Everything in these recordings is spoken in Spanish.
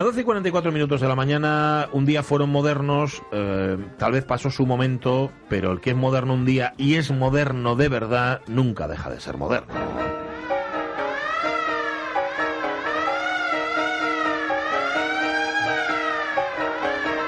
A 12 y 44 minutos de la mañana, un día fueron modernos, eh, tal vez pasó su momento, pero el que es moderno un día y es moderno de verdad, nunca deja de ser moderno.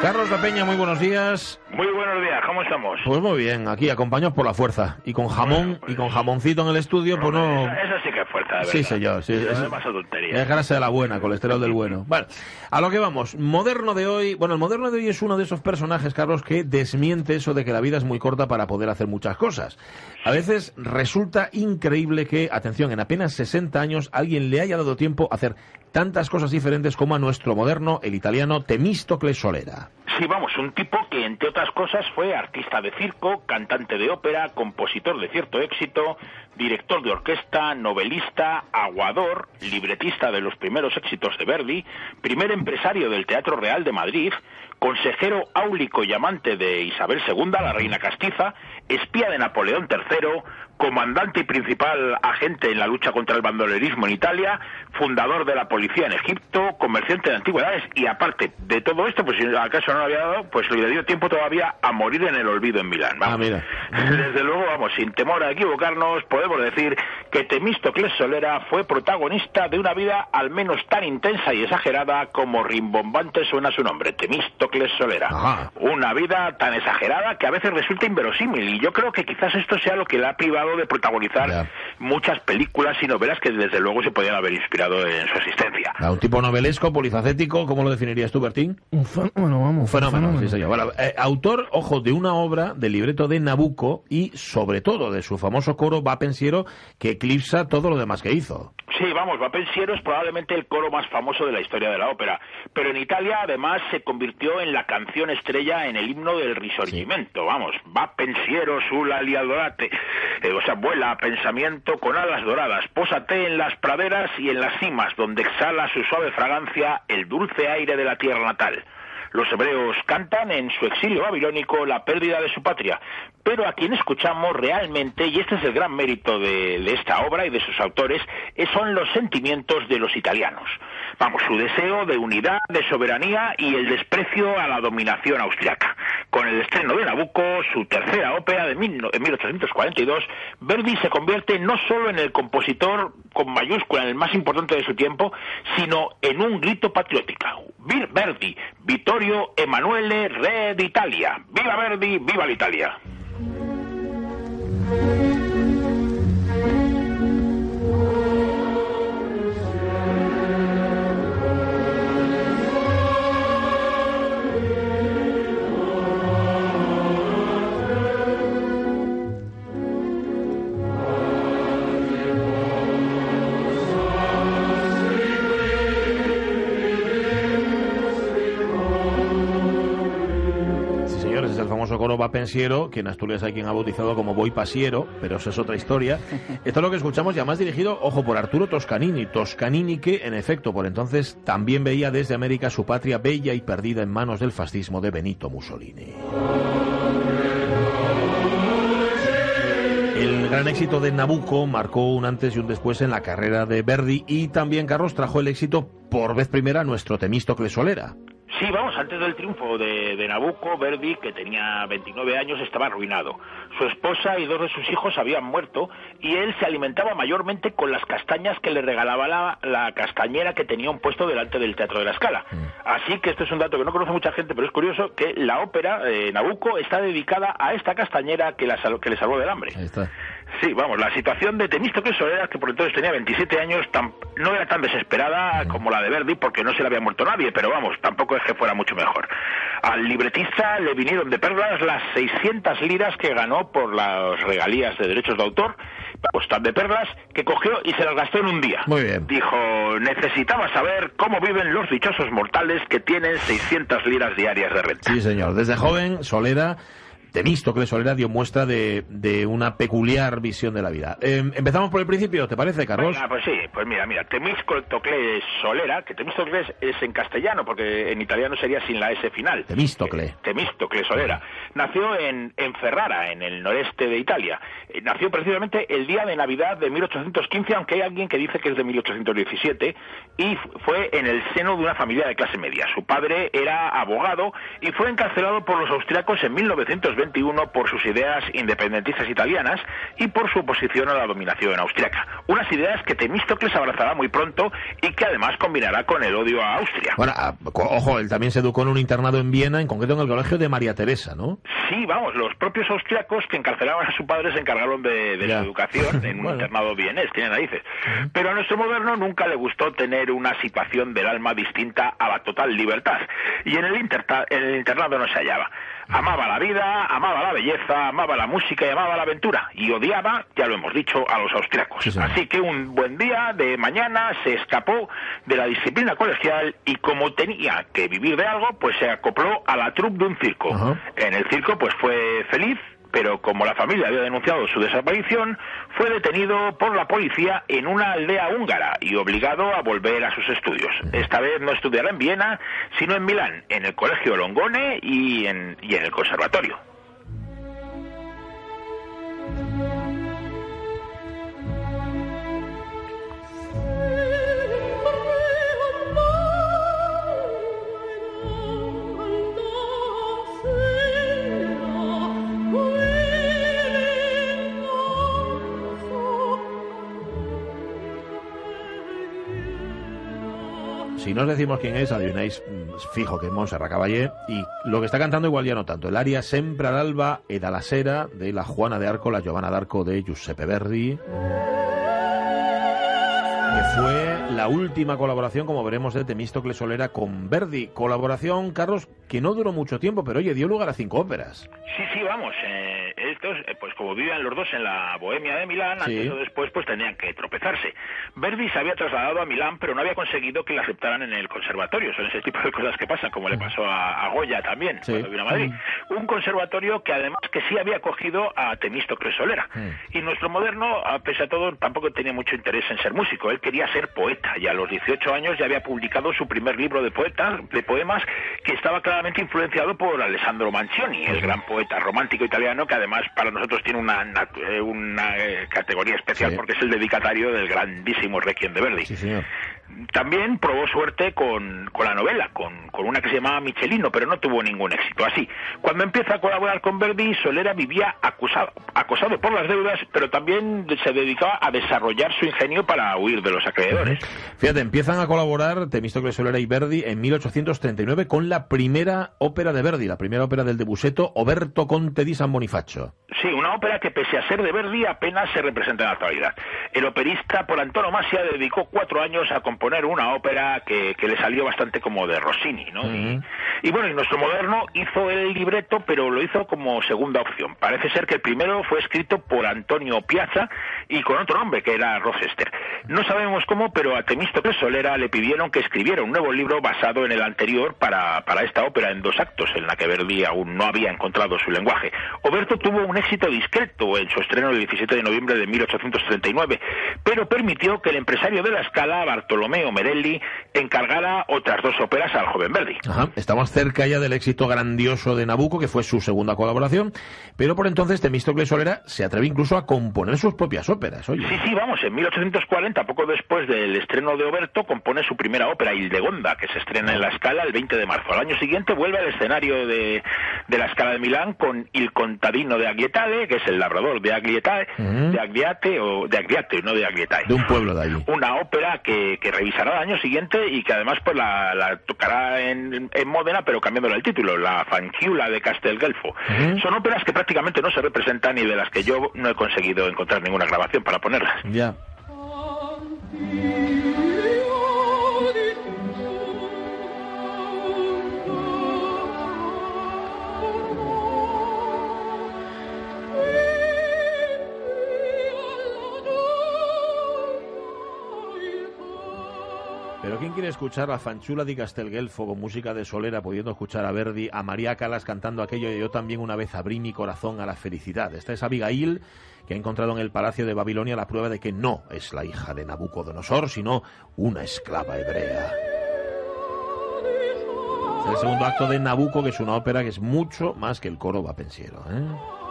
Carlos La Peña, muy buenos días. Muy buenos días, ¿cómo estamos? Pues muy bien, aquí acompañados por la fuerza y con jamón y con jamoncito en el estudio, pues no. Eso sí que es fuerza, de verdad. Sí, señor. Sí, Eso es- más tontería. Es grasa de la buena, colesterol del bueno. Vale, a lo que vamos. Moderno de hoy. Bueno, el moderno de hoy es uno de esos personajes, Carlos, que desmiente eso de que la vida es muy corta para poder hacer muchas cosas. A veces resulta increíble que, atención, en apenas 60 años alguien le haya dado tiempo a hacer tantas cosas diferentes como a nuestro moderno, el italiano Temístocles Solera. Sí, vamos, un tipo que entre otras cosas fue artista de circo, cantante de ópera, compositor de cierto éxito, director de orquesta, novelista, aguador, libretista de los primeros éxitos de Verdi, primer empresario del Teatro Real de Madrid, consejero áulico y amante de Isabel II, la reina castiza, espía de Napoleón III, comandante y principal agente en la lucha contra el bandolerismo en Italia, fundador de la policía en Egipto, comerciante de antigüedades y aparte de todo esto, pues si acaso no lo había dado, pues le dio tiempo todavía a morir en el olvido en Milán. Vamos. Ah, mira. Desde luego, vamos, sin temor a equivocarnos, podemos decir que Temístocles Solera fue protagonista de una vida al menos tan intensa y exagerada como rimbombante suena su nombre, Temístocles Solera. Ajá. Una vida tan exagerada que a veces resulta inverosímil y yo creo que quizás esto sea lo que le ha privado de protagonizar Ya. muchas películas y novelas que desde luego se podían haber inspirado en su existencia. A un tipo novelesco, polifacético, ¿cómo lo definirías tú, Bertín? Un fenómeno, vamos. Un fenómeno, sí, señor. Bueno, eh, autor, ojo, de una obra del libreto de Nabucco y, sobre todo, de su famoso coro Va Pensiero, que eclipsa todo lo demás que hizo. Sí, vamos, Va Pensiero es probablemente el coro más famoso de la historia de la ópera, pero en Italia además se convirtió en la canción estrella en el himno del risorgimento, vamos, Va Pensiero sulla liadorate, eh, o sea, vuela pensamiento con alas doradas, pósate en las praderas y en las cimas donde exhala su suave fragancia el dulce aire de la tierra natal. Los hebreos cantan en su exilio babilónico la pérdida de su patria, pero a quien escuchamos realmente, y este es el gran mérito de, esta obra y de sus autores, son los sentimientos de los italianos. Vamos, su deseo de unidad, de soberanía y el desprecio a la dominación austriaca. Con el estreno de Nabucco, su tercera ópera de mil no- en 1842, Verdi se convierte no solo en el compositor con mayúscula, en el más importante de su tiempo, sino en un grito patriótico. Verdi, Vittorio Emanuele, Re d'Italia. ¡Viva Verdi, viva l'Italia! Sí, Va Pensiero, que en Asturias hay quien ha bautizado como Voy Pasiero, pero eso es otra historia. Esto es lo que escuchamos, ya más dirigido, ojo, por Arturo Toscanini. Toscanini que, en efecto, por entonces también veía desde América su patria bella y perdida en manos del fascismo de Benito Mussolini. El gran éxito de Nabucco marcó un antes y un después en la carrera de Verdi y también, Carlos, trajo el éxito por vez primera a nuestro Temístocles Solera. Sí, vamos, antes del triunfo de, de Nabucco, Verdi, que tenía 29 años, estaba arruinado. Su esposa y dos de sus hijos habían muerto y él se alimentaba mayormente con las castañas que le regalaba la, la castañera que tenía un puesto delante del Teatro de la Scala. Así que este es un dato que no conoce mucha gente, pero es curioso que la ópera eh, Nabucco está dedicada a esta castañera que, la que le salvó del hambre. Ahí está. Sí, vamos, la situación de Temístocles Solera, que por entonces tenía 27 años, no era tan desesperada como la de Verdi, porque no se le había muerto nadie, pero vamos, tampoco es que fuera mucho mejor. Al libretista le vinieron de perlas las 600 liras que ganó por las regalías de derechos de autor, postal de perlas, que cogió y se las gastó en un día. Muy bien. Dijo, necesitaba saber cómo viven los dichosos mortales que tienen 600 liras diarias de renta. Sí, señor. Desde joven, Solera Temístocles Solera dio muestra de, de, una peculiar visión de la vida. Em, empezamos por el principio, ¿te parece, Carlos? pues sí, pues mira, mira, Temístocles Solera, que Temístocles es en castellano, porque en italiano sería sin la S final. Temístocle. Temístocles Solera. Nació en, en Ferrara, en el noreste de Italia. Eh, nació precisamente el día de Navidad de 1815, aunque hay alguien que dice que es de 1817, y fue en el seno de una familia de clase media. Su padre era abogado y fue encarcelado por los austriacos en 1920 por sus ideas independentistas italianas y por su oposición a la dominación austriaca. Unas ideas que Temístocles abrazará muy pronto y que además combinará con el odio a Austria. Bueno, ah, ojo, él también se educó en un internado en Viena, en concreto en el colegio de María Teresa, ¿no? Sí, vamos, los propios austriacos que encarcelaban a su padre se encargaron de, su educación en un internado vienés, tiene narices. Pero a nuestro moderno nunca le gustó tener una situación del alma distinta a la total libertad. Y en el, en el internado no se hallaba. Amaba la vida, amaba la belleza, amaba la música y amaba la aventura. Y odiaba, ya lo hemos dicho, a los austriacos. Así que un buen día de mañana se escapó de la disciplina colegial y como tenía que vivir de algo, pues se acopló a la troupe de un circo. En el circo pues fue feliz, pero como la familia había denunciado su desaparición, fue detenido por la policía en una aldea húngara y obligado a volver a sus estudios. Esta vez no estudiará en Viena, sino en Milán, en el Colegio Longone y en, y en el Conservatorio. Si no os decimos quién es, adivináis mm, fijo que es Montserrat Caballé. Y lo que está cantando igual ya no tanto. El aria Sempre alba e la sera de la Juana de Arco, la Giovanna d'Arco de Giuseppe Verdi. Que fue la última colaboración, como veremos, de Temístocles Solera con Verdi. Colaboración, Carlos, que no duró mucho tiempo, pero oye, dio lugar a cinco óperas. Sí, sí, vamos. Eh, estos, eh, pues como vivían los dos en la Bohemia de Milán, antes o después, pues tenían que tropezarse. Verdi se había trasladado a Milán, pero no había conseguido que le aceptaran en el conservatorio. Son ese tipo de cosas que pasan, como le pasó a, Goya también, cuando vino a Madrid. Un conservatorio que además que sí había acogido a Temístocles Solera. Y nuestro moderno, a pese a todo, tampoco tenía mucho interés en ser músico. Él quería ser poeta y a los 18 años ya había publicado su primer libro de poetas, de poemas, que estaba claramente influenciado por Alessandro Manzioni, el gran poeta romántico italiano que además para nosotros tiene una, eh, una eh, categoría especial porque es el dedicatario del grandísimo Requiem de Verdi. También probó suerte con, con la novela, con, con, una que se llamaba Michelino, pero no tuvo ningún éxito. Así, cuando empieza a colaborar con Verdi, Solera vivía acusado, acosado por las deudas, pero también se dedicaba a desarrollar su ingenio para huir de los acreedores. Fíjate, empiezan a colaborar Temístocles Solera y Verdi en 1839 con la primera ópera de Verdi, la primera ópera del debuseto Oberto Conte di San Bonifacio. Sí, una ópera que pese a ser de Verdi apenas se representa en la actualidad. El operista por antonomasia dedicó cuatro años a componer una ópera que, le salió bastante como de Rossini, ¿no? y, bueno, y nuestro moderno hizo el libreto, pero lo hizo como segunda opción. Parece ser que el primero fue escrito por Antonio Piazza y con otro nombre, que era Rochester. No sabemos cómo, pero a Temístocles Solera le pidieron que escribiera un nuevo libro basado en el anterior para, para esta ópera en dos actos, en la que Verdi aún no había encontrado su lenguaje. Oberto tuvo un éxito discreto en su estreno el 17 de noviembre de 1839, pero permitió que el empresario de la escala, Bartolomeo Merelli, encargara otras dos óperas al joven Verdi. Estamos cerca ya del éxito grandioso de Nabucco, que fue su segunda colaboración, pero por entonces Temístocles Solera se atrevió incluso a componer sus propias óperas, oye. Sí, sí, vamos, en 1840, poco después del estreno de Oberto, compone su primera ópera, Hildegonda, que se estrena en la Scala el 20 de marzo. Al año siguiente vuelve al escenario de, de la Scala de Milán con Il contadino de Aglietale, que es el labrador de Aglietale, de Agliate o de Agliate, no de Aglietale. De un pueblo de allí. Una ópera que, que revisará al año siguiente y que además pues la, la tocará en, en Módena, pero cambiándole el título, la Fanciulla de Castelgelfo. Son óperas que prácticamente no se representan y de las que yo no he conseguido encontrar ninguna grabación para ponerlas. Ya. Pero ¿quién quiere escuchar a Fanchula di Castelgelfo con música de Solera, pudiendo escuchar a Verdi, a María Calas cantando aquello y yo también una vez abrí mi corazón a la felicidad? Esta es Abigail, que ha encontrado en el palacio de Babilonia la prueba de que no es la hija de Nabucodonosor, sino una esclava hebrea. El segundo acto de Nabucco, que es una ópera que es mucho más que el coro vapensiero. ¿eh?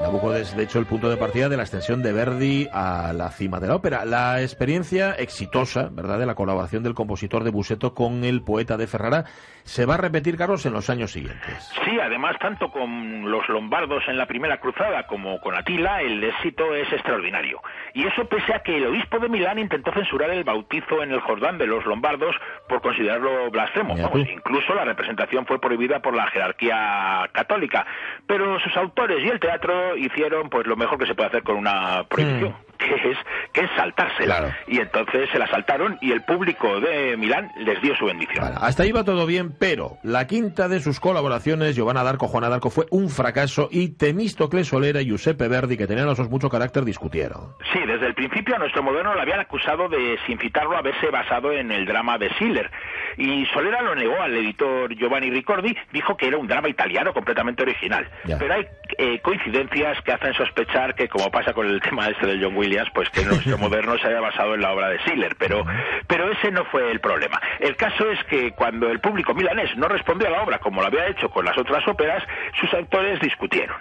Nabucco es, de hecho, el punto de partida de la extensión de Verdi a la cima de la ópera. La experiencia exitosa, ¿verdad?, de la colaboración del compositor de Buseto con el poeta de Ferrara se va a repetir, Carlos, en los años siguientes. Sí, además, tanto con los lombardos en la primera cruzada como con Atila, el éxito es extraordinario. Y eso pese a que el obispo de Milán intentó censurar el bautizo en el Jordán de los lombardos por considerarlo blasfemo. Vamos, tú. incluso la representación fue prohibida por la jerarquía católica. Pero sus autores y el teatro hicieron pues lo mejor que se puede hacer con una prohibición. Que es, que es saltársela. Claro. Y entonces se la saltaron y el público de Milán les dio su bendición. Vale, hasta ahí va todo bien, pero la quinta de sus colaboraciones, Giovanna d'Arco, Juana d'Arco, fue un fracaso y Temístocles Solera y Giuseppe Verdi, que tenían los dos mucho carácter, discutieron. Sí, desde el principio a nuestro moderno le habían acusado de, sin citarlo, haberse basado en el drama de Schiller. Y Solera lo negó al editor Giovanni Ricordi, dijo que era un drama italiano completamente original. Ya. Pero hay eh, coincidencias que hacen sospechar que, como pasa con el tema este del John Williams, pues que nuestro moderno se haya basado en la obra de Schiller. Pero, pero ese no fue el problema. El caso es que cuando el público milanés no respondió a la obra como lo había hecho con las otras óperas, sus autores discutieron.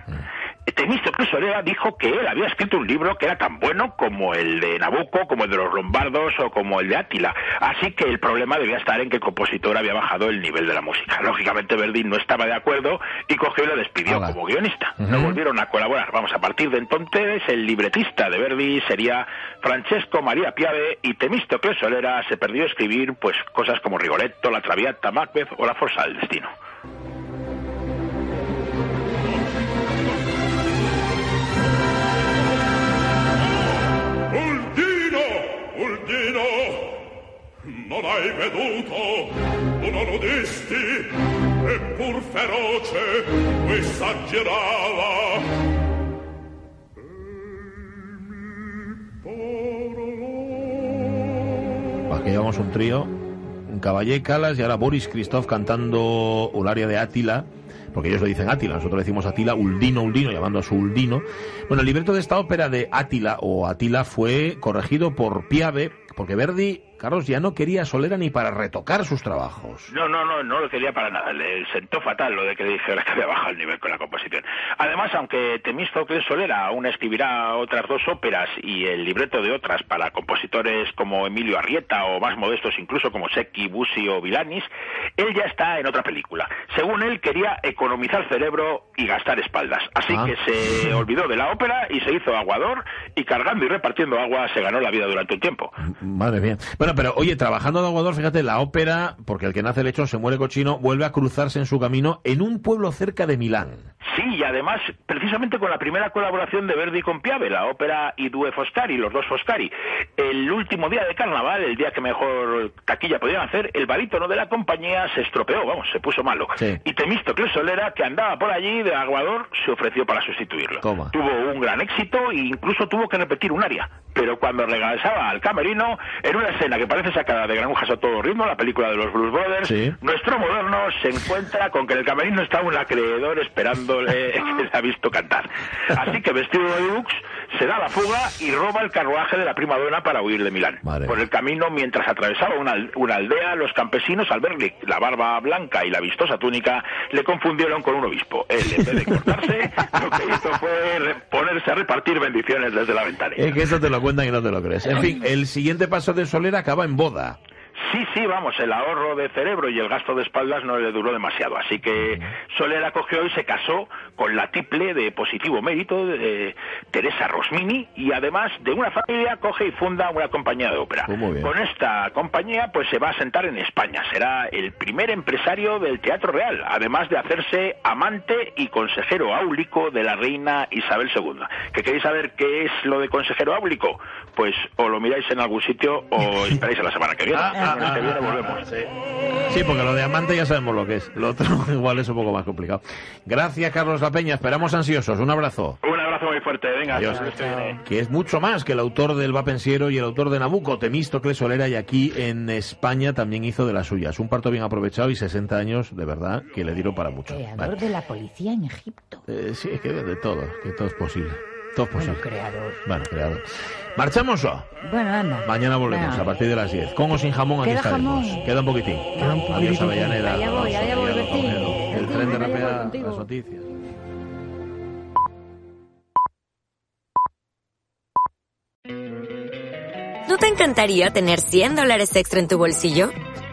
Temístocles Solera dijo que él había escrito un libro que era tan bueno como el de Nabucco, como el de los lombardos o como el de Átila. Así que el problema debía estar en que el compositor había bajado el nivel de la música. Lógicamente Verdi no estaba de acuerdo y cogió y lo despidió como guionista. No volvieron a colaborar. Vamos, a partir de entonces el libretista de Verdi sería Francesco María Piave y Temístocles Solera se perdió a escribir pues cosas como Rigoletto, La Traviata, Macbeth o La Forza del Destino. Non hai veduto uno nudisti, eppur feroce, mi parlò. Aquí llevamos un trío, Caballé Calas y ahora Boris Christoph cantando un área de Átila, porque ellos lo dicen Átila, nosotros decimos Átila, Uldino, Uldino, llamando a su Uldino. Bueno, el libreto de esta ópera de Átila o Atila fue corregido por Piave, porque Verdi, Carlos, ya no quería a Solera ni para retocar sus trabajos. No, no, no, no lo quería para nada. Le sentó fatal lo de que le dijera que había bajado el nivel con la composición. Además, aunque Temístocles Solera aún escribirá otras dos óperas y el libreto de otras para compositores como Emilio Arrieta o más modestos incluso como Secchi, Busi o Vilanis, él ya está en otra película. Según él, quería economizar cerebro y gastar espaldas. Así Ah. que se olvidó de la ópera y se hizo aguador y cargando y repartiendo agua se ganó la vida durante un tiempo. Madre mía. Bueno, pero oye, trabajando de aguador, fíjate, la ópera, porque el que nace lechón se muere cochino, vuelve a cruzarse en su camino en un pueblo cerca de Milán. Sí, y además, precisamente con la primera colaboración de Verdi con Piave, la ópera I Due Foscari, los dos Foscari. El último día de carnaval, el día que mejor taquilla podían hacer, el barítono de la compañía se estropeó, vamos, se puso malo. Sí. Y Temístocles Solera, que andaba por allí de aguador, se ofreció para sustituirlo. Toma. Tuvo un gran éxito e incluso tuvo que repetir un aria. Pero cuando regresaba al camerino, en una escena que parece sacada de Granujas a todo ritmo, la película de los Blues Brothers, Sí. nuestro moderno se encuentra con que en el camerino está un acreedor esperándole que le ha visto cantar. Así que vestido de deluxe se da la fuga y roba el carruaje de la prima donna para huir de Milán. Por el camino, mientras atravesaba una, una aldea, los campesinos, al verle la barba blanca y la vistosa túnica, le confundieron con un obispo. Él, en vez de cortarse, lo que hizo fue ponerse a repartir bendiciones desde la ventana. Es que eso te lo cuentan y no te lo crees. En fin, el siguiente paso de Soler acaba en boda. Sí, sí, vamos, el ahorro de cerebro y el gasto de espaldas no le duró demasiado. Así que Soler acogió y se casó con la tiple de positivo mérito de Teresa Rosmini y además de una familia coge y funda una compañía de ópera. Oh, con esta compañía pues se va a sentar en España. Será el primer empresario del Teatro Real, además de hacerse amante y consejero áulico de la reina Isabel II. ¿Que queréis saber qué es lo de consejero áulico? Pues o lo miráis en algún sitio o esperáis a la semana que viene. Ah, ah, que viene volvemos. Sí, porque lo de amante ya sabemos lo que es. Lo otro igual es un poco más complicado. Gracias, Carlos La Peña. Esperamos ansiosos. Un abrazo. Un abrazo muy fuerte. Venga, Adiós. el que es mucho más que el autor del Va Pensiero y el autor de Nabucco, Temístocles Solera, y aquí en España también hizo de las suyas. Un parto bien aprovechado y 60 años, de verdad, que le dieron para mucho. Creador Vale. de la policía en Egipto. Eh, sí, es que de todo, que todo es posible. Todo es Bueno, creador. Bueno, creador. ¿Marchamos o? Bueno, anda. Mañana volvemos Venga. a partir de las 10. Con o sin jamón, aquí ¿Queda estaremos. jamón? Queda un poquitín. Queda un Adiós, poquitito. Avellaneda. Allá voy, allá voy, Adiós. El tren de rapea, las noticias. ¿No te encantaría tener 100 dólares extra en tu bolsillo?